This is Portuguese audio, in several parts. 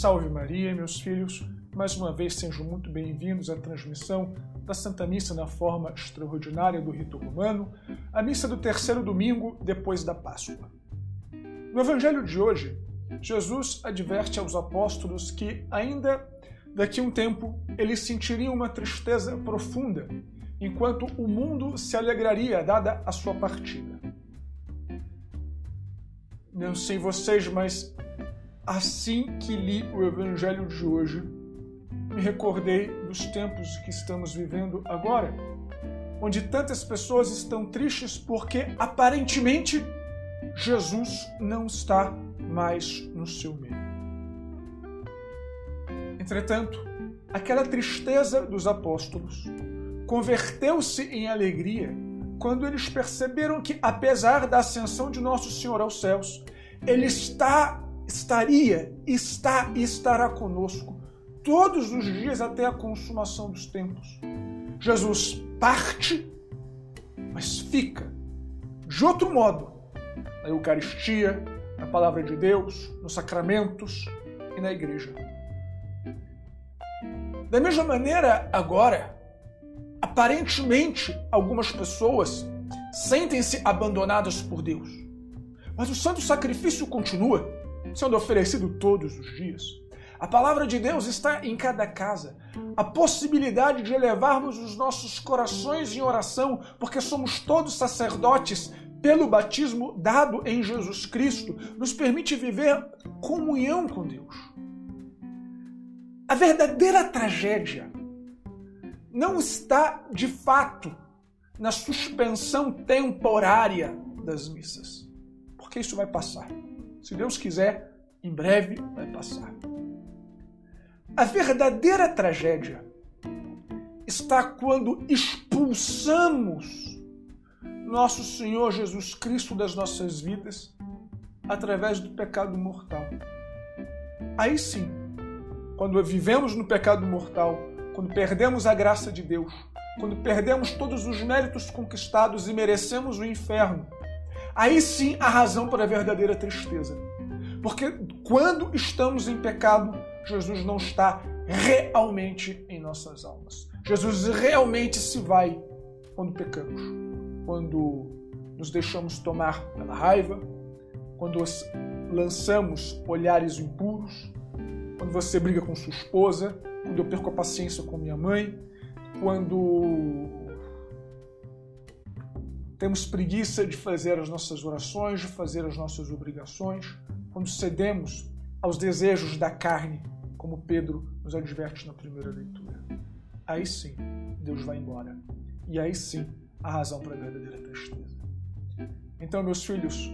Salve Maria, meus filhos. Mais uma vez sejam muito bem-vindos à transmissão da Santa Missa na forma extraordinária do rito romano, a missa do terceiro domingo depois da Páscoa. No Evangelho de hoje, Jesus adverte aos apóstolos que, ainda daqui a um tempo, eles sentiriam uma tristeza profunda, enquanto o mundo se alegraria dada a sua partida. Não sei vocês, mas Assim que li o Evangelho de hoje, me recordei dos tempos que estamos vivendo agora, onde tantas pessoas estão tristes porque aparentemente Jesus não está mais no seu meio. Entretanto, aquela tristeza dos apóstolos converteu-se em alegria quando eles perceberam que, apesar da ascensão de Nosso Senhor aos céus, Ele está estaria, está e estará conosco todos os dias até a consumação dos tempos. Jesus parte, mas fica de outro modo na Eucaristia, na Palavra de Deus, nos sacramentos e na igreja. Da mesma maneira, agora, aparentemente algumas pessoas sentem-se abandonadas por Deus. Mas o santo sacrifício continua sendo oferecido todos os dias. A palavra de Deus está em cada casa. A possibilidade de elevarmos os nossos corações em oração, porque somos todos sacerdotes pelo batismo dado em Jesus Cristo, nos permite viver comunhão com Deus. A verdadeira tragédia não está, de fato, na suspensão temporária das missas, porque isso vai passar. Se Deus quiser, em breve vai passar. A verdadeira tragédia está quando expulsamos nosso Senhor Jesus Cristo das nossas vidas através do pecado mortal. Aí sim, quando vivemos no pecado mortal, quando perdemos a graça de Deus, quando perdemos todos os méritos conquistados e merecemos o inferno, Aí sim a razão para a verdadeira tristeza. Porque quando estamos em pecado, Jesus não está realmente em nossas almas. Jesus realmente se vai quando pecamos, quando nos deixamos tomar pela raiva, quando lançamos olhares impuros, quando você briga com sua esposa, quando eu perco a paciência com minha mãe, quando temos preguiça de fazer as nossas orações, de fazer as nossas obrigações, quando cedemos aos desejos da carne, como Pedro nos adverte na primeira leitura. Aí sim, Deus vai embora. E aí sim, a razão para a verdadeira tristeza. Então, meus filhos,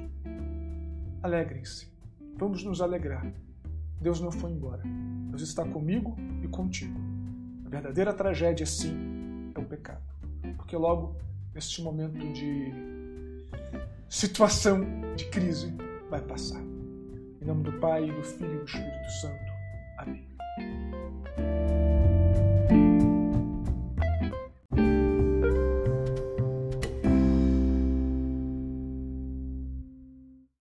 alegrem-se. Vamos nos alegrar. Deus não foi embora. Deus está comigo e contigo. A verdadeira tragédia, sim, é o pecado. Porque logo este momento de situação de crise vai passar. Em nome do Pai, do Filho e do Espírito Santo. Amém.